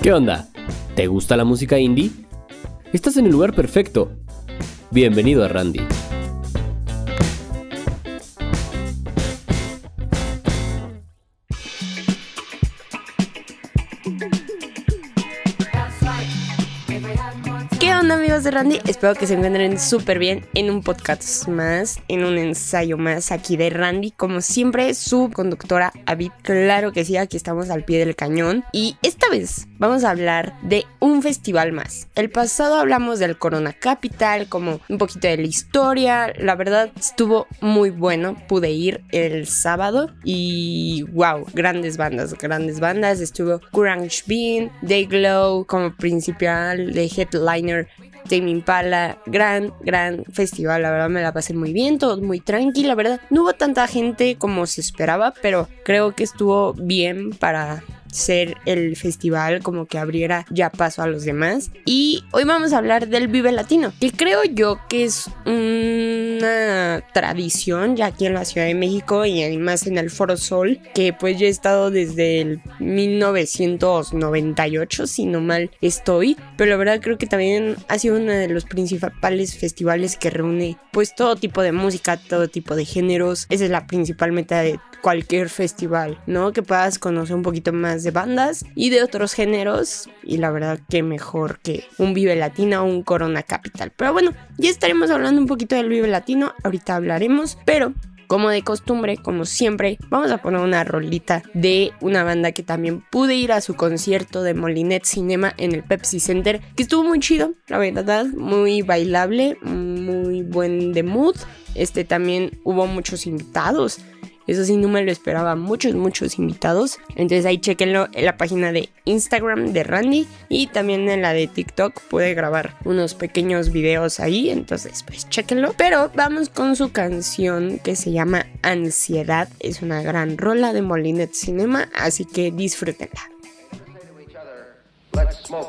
¿Qué onda? ¿Te gusta la música indie? Estás en el lugar perfecto. Bienvenido a Randy. ¿Qué onda amigos de Randy? Espero que se encuentren súper bien en un podcast más, en un ensayo más aquí de Randy. Como siempre, su conductora Avid, claro que sí, aquí estamos al pie del cañón. Y esta vez vamos a hablar de un festival más. El pasado hablamos del Corona Capital, como un poquito de la historia. La verdad estuvo muy bueno, pude ir el sábado y wow, grandes bandas, grandes bandas. Estuvo Courage Bean, Dayglow como principal de headliner Tame Impala, gran, gran festival, la verdad me la pasé muy bien, todo muy tranquila, la verdad. No hubo tanta gente como se esperaba, pero creo que estuvo bien para ser el festival como que abriera ya paso a los demás. Y hoy vamos a hablar del Vive Latino, que creo yo que es una tradición ya aquí en la Ciudad de México y además en el Foro Sol, que pues yo he estado desde el 1998, si no mal estoy, pero la verdad creo que también ha sido uno de los principales festivales que reúne pues todo tipo de música, todo tipo de géneros. Esa es la principal meta de cualquier festival, ¿no? Que puedas conocer un poquito más de bandas y de otros géneros. Y la verdad que mejor que un Vive Latino o un Corona Capital. Pero bueno, ya estaremos hablando un poquito del Vive Latino, ahorita hablaremos, pero... Como de costumbre, como siempre, vamos a poner una rolita de una banda que también pude ir a su concierto de Molinet Cinema en el Pepsi Center, que estuvo muy chido, la verdad, muy bailable, muy buen de mood. Este también hubo muchos invitados. Eso sí, no me lo esperaba. Muchos, muchos invitados. Entonces ahí chequenlo en la página de Instagram de Randy. Y también en la de TikTok. Pude grabar unos pequeños videos ahí. Entonces, pues chequenlo. Pero vamos con su canción que se llama Ansiedad. Es una gran rola de Molinet Cinema. Así que disfrútenla. Marijuana.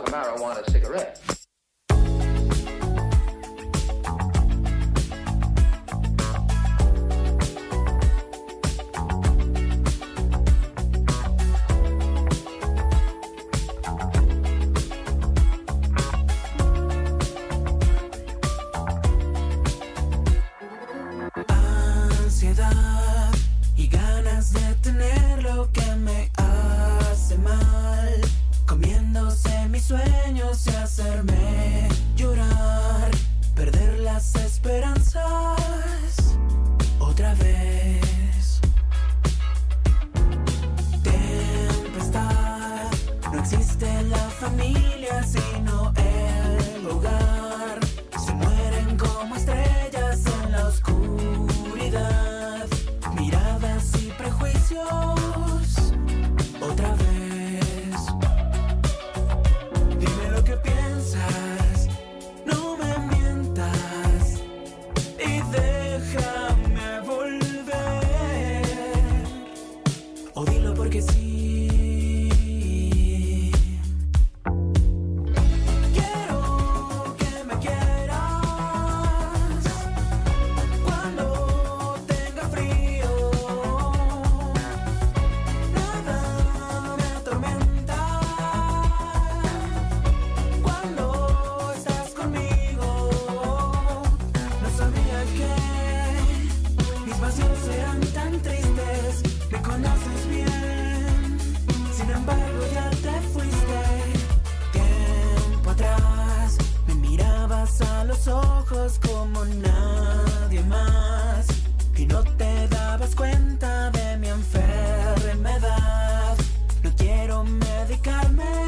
medicarme.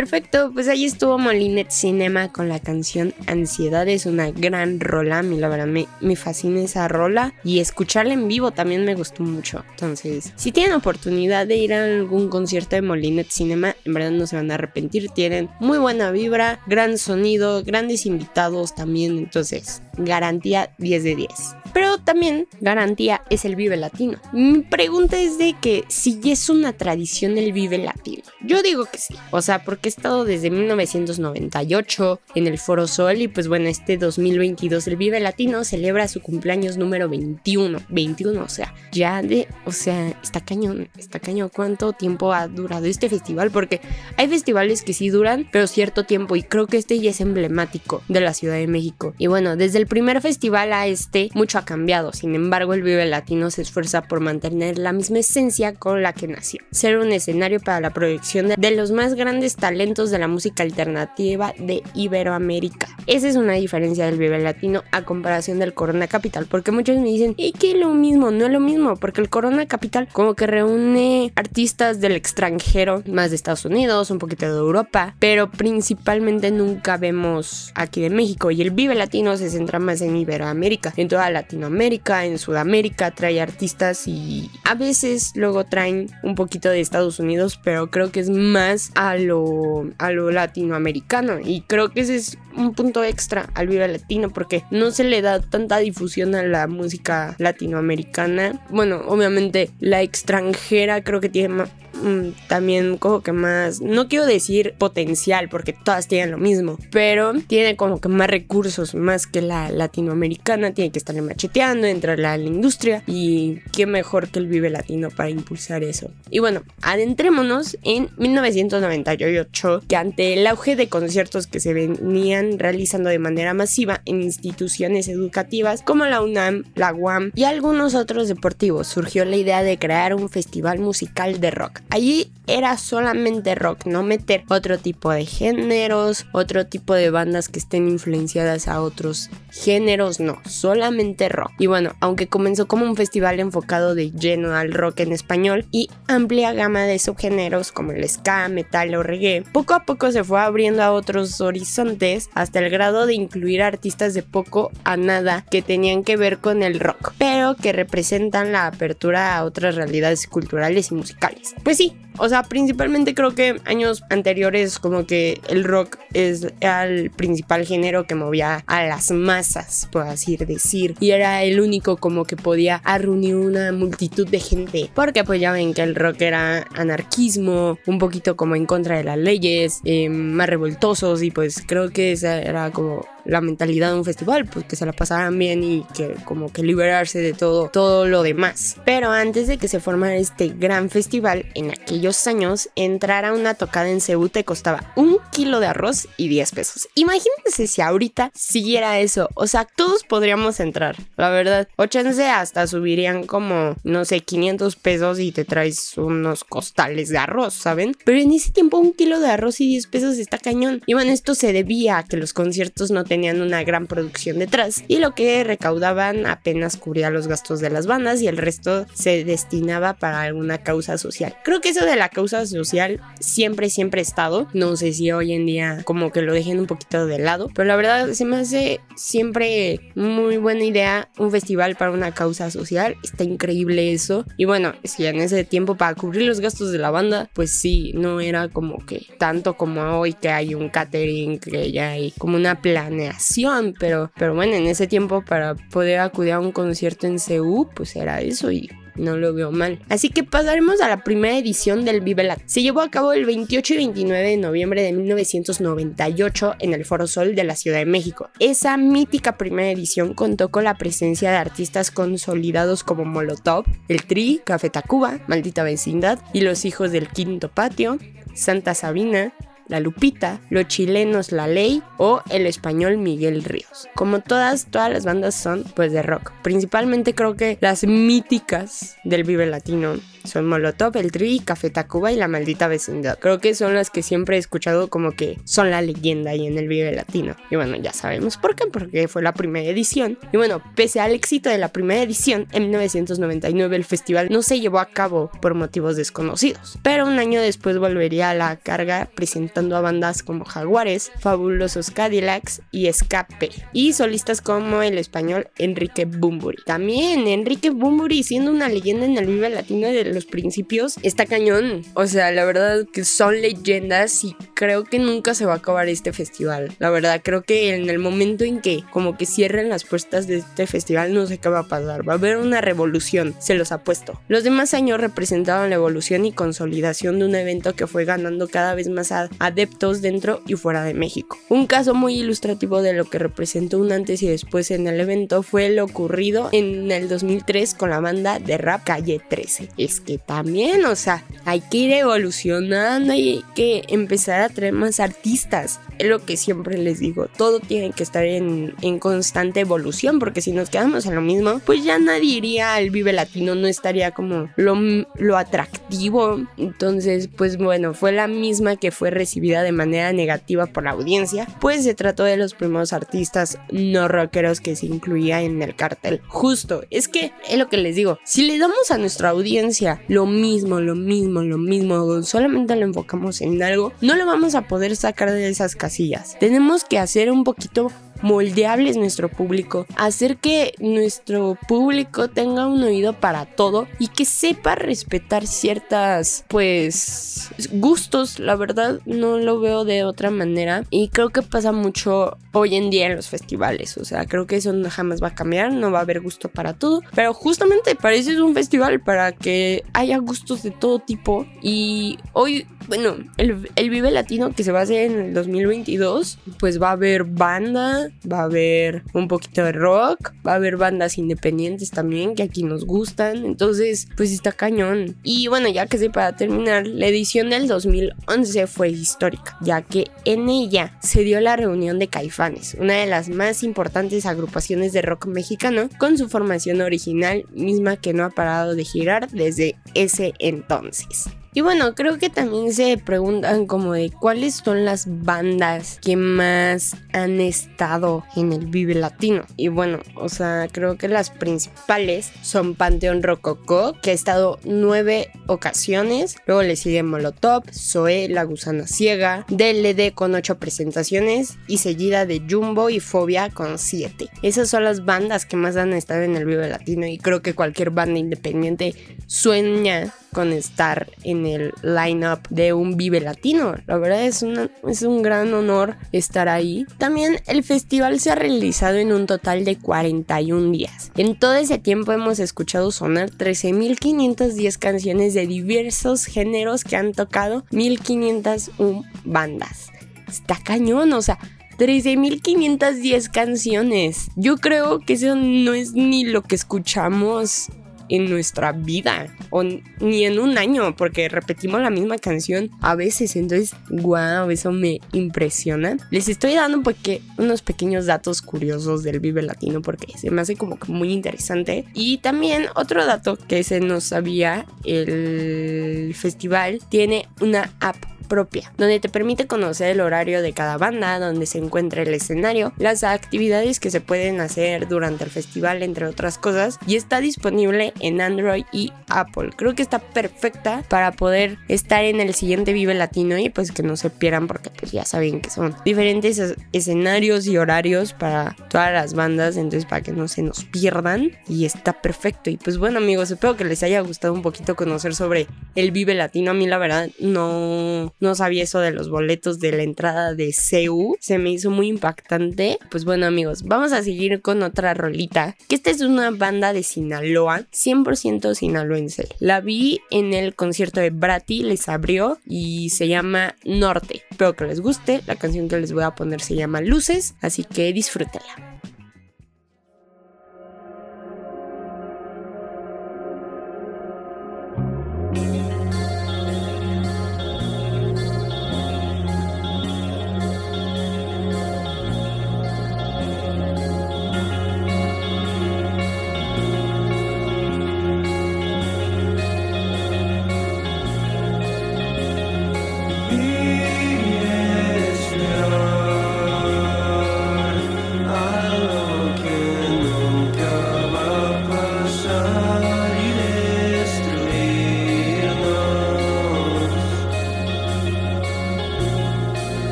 Perfecto, pues ahí estuvo Molinet Cinema con la canción Ansiedad. Es una gran rola, a mí la verdad me, me fascina esa rola y escucharla en vivo también me gustó mucho. Entonces, si tienen oportunidad de ir a algún concierto de Molinet Cinema, en verdad no se van a arrepentir. Tienen muy buena vibra, gran sonido, grandes invitados también. Entonces, garantía 10 de 10. Pero también garantía es el Vive Latino. Mi pregunta es de que si es una tradición el Vive Latino. Yo digo que sí. O sea, porque he estado desde 1998 en el Foro Sol y pues bueno, este 2022 el Vive Latino celebra su cumpleaños número 21. 21, o sea, ya de, o sea, está cañón, está cañón. ¿Cuánto tiempo ha durado este festival? Porque hay festivales que sí duran, pero cierto tiempo y creo que este ya es emblemático de la Ciudad de México. Y bueno, desde el primer festival a este, mucho ha cambiado. Sin embargo, el Vive Latino se esfuerza por mantener la misma esencia con la que nació. Ser un escenario para la proyección de, los más grandes talentos de la música alternativa de Iberoamérica. Esa es una diferencia del Vive Latino a comparación del Corona Capital, porque muchos me dicen, ¿y qué lo mismo? No es lo mismo, porque el Corona Capital como que reúne artistas del extranjero, más de Estados Unidos, un poquito de Europa, pero principalmente nunca vemos aquí de México. Y el Vive Latino se centra más en Iberoamérica, en toda Latinoamérica, en Sudamérica, trae artistas y a veces luego traen un poquito de Estados Unidos, pero creo que es más a lo, a lo latinoamericano. Y creo que ese es un punto extra al Vive Latino porque no se le da tanta difusión a la música latinoamericana. Bueno, obviamente la extranjera creo que tiene mm, también como que más, no quiero decir potencial porque todas tienen lo mismo, pero tiene como que más recursos más que la latinoamericana, tiene que estar macheteando, entrar a la industria y qué mejor que el Vive Latino para impulsar eso. Y bueno, adentrémonos en 1998 que ante el auge de conciertos que se venían realizando de manera masiva en instituciones educativas como la UNAM, la UAM y algunos otros deportivos, surgió la idea de crear un festival musical de rock. Allí era solamente rock, no meter otro tipo de géneros, otro tipo de bandas que estén influenciadas a otros géneros, no, solamente rock. Y bueno, aunque comenzó como un festival enfocado de lleno al rock en español y amplia gama de subgéneros como el ska, metal o reggae, poco a poco se fue abriendo a otros horizontes hasta el grado de incluir artistas de poco a nada que tenían que ver con el rock, pero que representan la apertura a otras realidades culturales y musicales. Pues sí, o sea, principalmente creo que años anteriores como que el rock es el principal género que movía a las masas, por así decir. Y era el único como que podía reunir una multitud de gente. Porque pues ya ven que el rock era anarquismo, un poquito como en contra de las leyes, eh, más revoltosos y pues creo que esa era como la mentalidad de un festival, pues que se la pasaran bien y que como que liberarse de todo, todo lo demás. Pero antes de que se formara este gran festival, en aquellos años, entrar a una tocada en Ceú te costaba un kilo de arroz y 10 pesos. Imagínense si ahorita siguiera eso, o sea, todos podríamos entrar, la verdad. O chance hasta subirían como, no sé, 500 pesos y te traes unos costales de arroz, ¿saben? Pero en ese tiempo un kilo de arroz y 10 pesos está cañón. Y bueno, esto se debía a que los conciertos no tenían una gran producción detrás y lo que recaudaban apenas cubría los gastos de las bandas y el resto se destinaba para alguna causa social. Creo que eso de la causa social siempre, siempre ha estado. No sé si hoy en día como que lo dejen un poquito de lado, pero la verdad se me hace siempre muy buena idea un festival para una causa social. Está increíble eso. Y bueno, si en ese tiempo para cubrir los gastos de la banda, pues sí, no era como que tanto como hoy que hay un catering, que ya hay como una planeación, pero, pero bueno, en ese tiempo para poder acudir a un concierto en CU, pues era eso y no lo veo mal. Así que pasaremos a la primera edición del Vive Lat. Se llevó a cabo el 28 y 29 de noviembre de 1998 en el Foro Sol de la Ciudad de México. Esa mítica primera edición contó con la presencia de artistas consolidados como Molotov, El Tri, Café Tacuba, Maldita Vecindad y Los Hijos del Quinto Patio, Santa Sabina, la Lupita, los chilenos La Ley o el español Miguel Ríos. Como todas, todas las bandas son pues de rock. Principalmente creo que las míticas del Vive Latino Son Molotov, El Tri, Café Tacuba y La Maldita Vecindad. Creo que son las que siempre he escuchado como que son la leyenda ahí en el Vive Latino. Y bueno, ya sabemos por qué, porque fue la primera edición. Y bueno, pese al éxito de la primera edición, en 1999 el festival no se llevó a cabo por motivos desconocidos. Pero un año después volvería a la carga presentando a bandas como Jaguares, Fabulosos Cadillacs y Escape. Y solistas como el español Enrique Bumburi. También Enrique Bumburi siendo una leyenda en el Vive Latino de los principios, está cañón. O sea, la verdad que son leyendas y creo que nunca se va a acabar este festival. La verdad, creo que en el momento en que como que cierren las puertas de este festival no sé qué va a pasar. Va a haber una revolución, se los apuesto. Los demás años representaban la evolución y consolidación de un evento que fue ganando cada vez más adeptos dentro y fuera de México. Un caso muy ilustrativo de lo que representó un antes y después en el evento fue lo ocurrido en el 2003 con la banda de rap Calle 13. Es que también, o sea, hay que ir evolucionando y hay que empezar a traer más artistas. Es lo que siempre les digo, todo tiene que estar en, en constante evolución porque si nos quedamos en lo mismo, pues ya nadie iría al Vive Latino, no estaría como lo, lo atractivo. Entonces, pues bueno, fue la misma que fue recibida de manera negativa por la audiencia, pues se trató de los primeros artistas no rockeros que se incluía en el cartel. Justo, es que es lo que les digo, si le damos a nuestra audiencia lo mismo, lo mismo, lo mismo, solamente lo enfocamos en algo, no lo vamos a poder sacar de esas casillas. Tenemos que hacer un poquito moldeables nuestro público, hacer que nuestro público tenga un oído para todo y que sepa respetar ciertas pues gustos, la verdad no lo veo de otra manera y creo que pasa mucho hoy en día en los festivales, o sea, creo que eso jamás va a cambiar, no va a haber gusto para todo, pero justamente para eso es un festival, para que haya gustos de todo tipo y hoy, bueno, el, el Vive Latino que se va a hacer en el 2022, pues va a haber banda, va a haber un poquito de rock, va a haber bandas independientes también que aquí nos gustan, entonces pues está cañón. Y bueno, ya que sé para terminar, la edición del 2011 fue histórica, ya que en ella se dio la reunión de Caifanes, una de las más importantes agrupaciones de rock mexicano, con su formación original, misma que no ha parado de girar desde ese entonces. Y bueno, creo que también se preguntan como de cuáles son las bandas que más han estado en el Vive Latino. Y bueno, o sea, creo que las principales son Panteón Rococó, que ha estado nueve ocasiones. Luego le sigue Molotov, Zoé, La Gusana Ciega, DLD con ocho presentaciones y seguida de Jumbo y Fobia con siete. Esas son las bandas que más han estado en el Vive Latino y creo que cualquier banda independiente sueña con estar en el lineup de un Vive Latino. La verdad es, es un gran honor estar ahí. También el festival se ha realizado en un total de 41 días. En todo ese tiempo hemos escuchado sonar 13.510 canciones de diversos géneros que han tocado 1.501 bandas. Está cañón, o sea, 13.510 canciones. Yo creo que eso no es ni lo que escuchamos en nuestra vida o ni en un año porque repetimos la misma canción a veces entonces wow eso me impresiona. Les estoy dando porque unos pequeños datos curiosos del Vive Latino porque se me hace como que muy interesante. Y también otro dato que se nos sabía el festival tiene una app propia, donde te permite conocer el horario de cada banda, donde se encuentra el escenario, las actividades que se pueden hacer durante el festival, entre otras cosas, y está disponible en Android y Apple. Creo que está perfecta para poder estar en el siguiente Vive Latino y pues que no se pierdan porque pues ya saben que son diferentes es- escenarios y horarios para todas las bandas, entonces para que no se nos pierdan y está perfecto. Y pues bueno amigos, espero que les haya gustado un poquito conocer sobre el Vive Latino. A mí la verdad no, no sabía eso de los boletos de la entrada de CEU. Se me hizo muy impactante. Pues bueno amigos, vamos a seguir con otra rolita. Que esta es una banda de Sinaloa, 100% sinaloense. La vi en el concierto de Brati, les abrió y se llama Norte. Espero que les guste. La canción que les voy a poner se llama Luces, así que disfrútenla.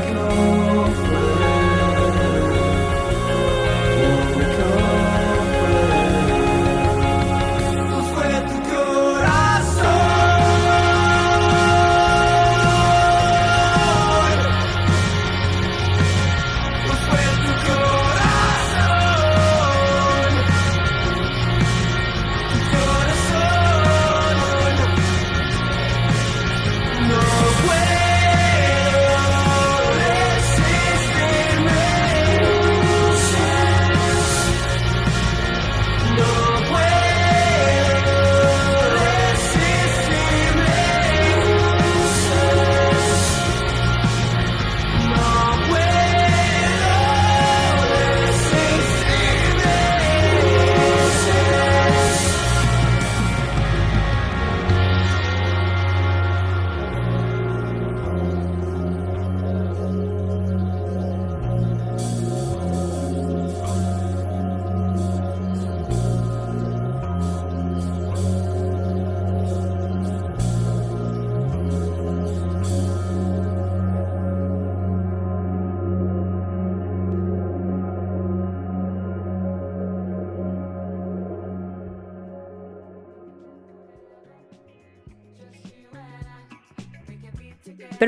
go.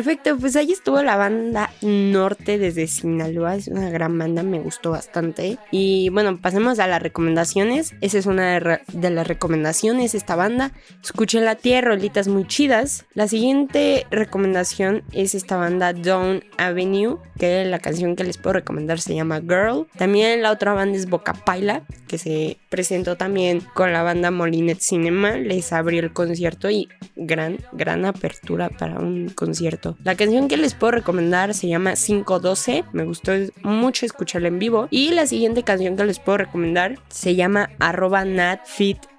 Perfecto, pues ahí estuvo la banda Norte desde Sinaloa. Es una gran banda, me gustó bastante. Y bueno, pasemos a las recomendaciones. Esa es una de, las recomendaciones, esta banda. Escúchenla, tiene rolitas muy chidas. La siguiente recomendación es esta banda Down Avenue, que la canción que les puedo recomendar se llama Girl. También la otra banda es Boca Paila, que se presentó también con la banda Molinet Cinema. Les abrió el concierto y gran, gran apertura para un concierto. La canción que les puedo recomendar se llama 512. Me gustó mucho escucharla en vivo. Y la siguiente canción que les puedo recomendar se llama arroba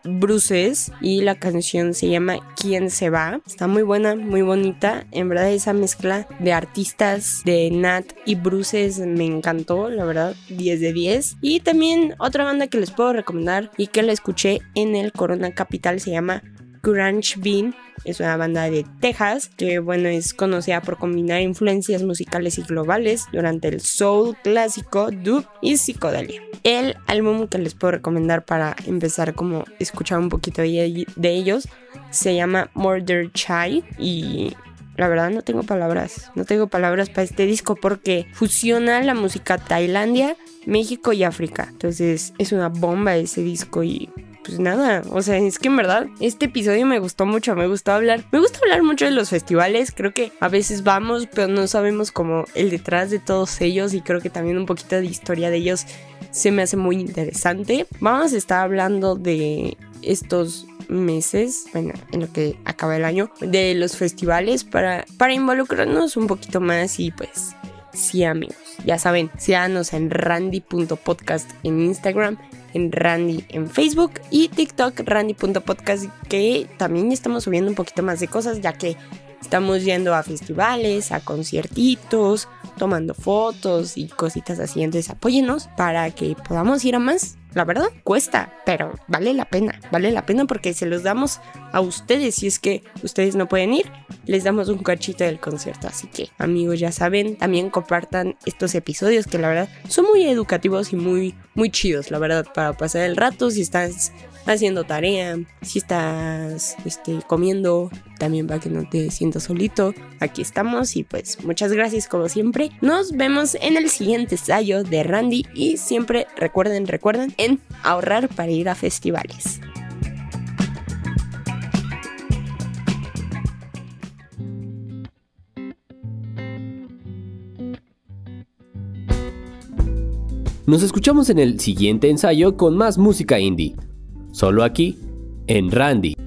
Bruces y la canción se llama ¿Quién se va? Está muy buena, muy bonita. En verdad esa mezcla de artistas de Nat y Bruces me encantó, la verdad, 10 de 10. Y también otra banda que les puedo recomendar y que la escuché en el Corona Capital se llama Grunge Bean. Es una banda de Texas que, bueno, es conocida por combinar influencias musicales y globales durante el soul clásico, dub y psicodelia. El álbum que les puedo recomendar para empezar como escuchar un poquito de de ellos se llama Murder Chai y la verdad no tengo palabras, no tengo palabras para este disco porque fusiona la música Tailandia, México y África. Entonces es una bomba ese disco y pues nada, o sea, es que en verdad este episodio me gustó mucho, me gustó hablar, me gusta hablar mucho de los festivales, creo que a veces vamos, pero no sabemos como el detrás de todos ellos y creo que también un poquito de historia de ellos se me hace muy interesante. Vamos a estar hablando de estos meses, bueno, en lo que acaba el año, de los festivales para, para involucrarnos un poquito más y pues sí amigos, ya saben, síganos en randy.podcast en Instagram, en Randy en Facebook y TikTok randy.podcast que también estamos subiendo un poquito más de cosas ya que estamos yendo a festivales, a conciertitos, tomando fotos y cositas así. Entonces apóyenos para que podamos ir a más. La verdad, cuesta, pero vale la pena. Vale la pena porque se los damos a ustedes. Si es que ustedes no pueden ir, les damos un cachito del concierto. Así que, amigos, ya saben, también compartan estos episodios que la verdad son muy educativos y muy, muy chidos, la verdad, para pasar el rato. Si estás haciendo tarea, si estás este, comiendo, también para que no te sientas solito. Aquí estamos y pues muchas gracias como siempre. Nos vemos en el siguiente ensayo de Randy y siempre recuerden, recuerden ahorrar para ir a festivales. Nos escuchamos en el siguiente ensayo con más música indie. Solo aquí, en Randy.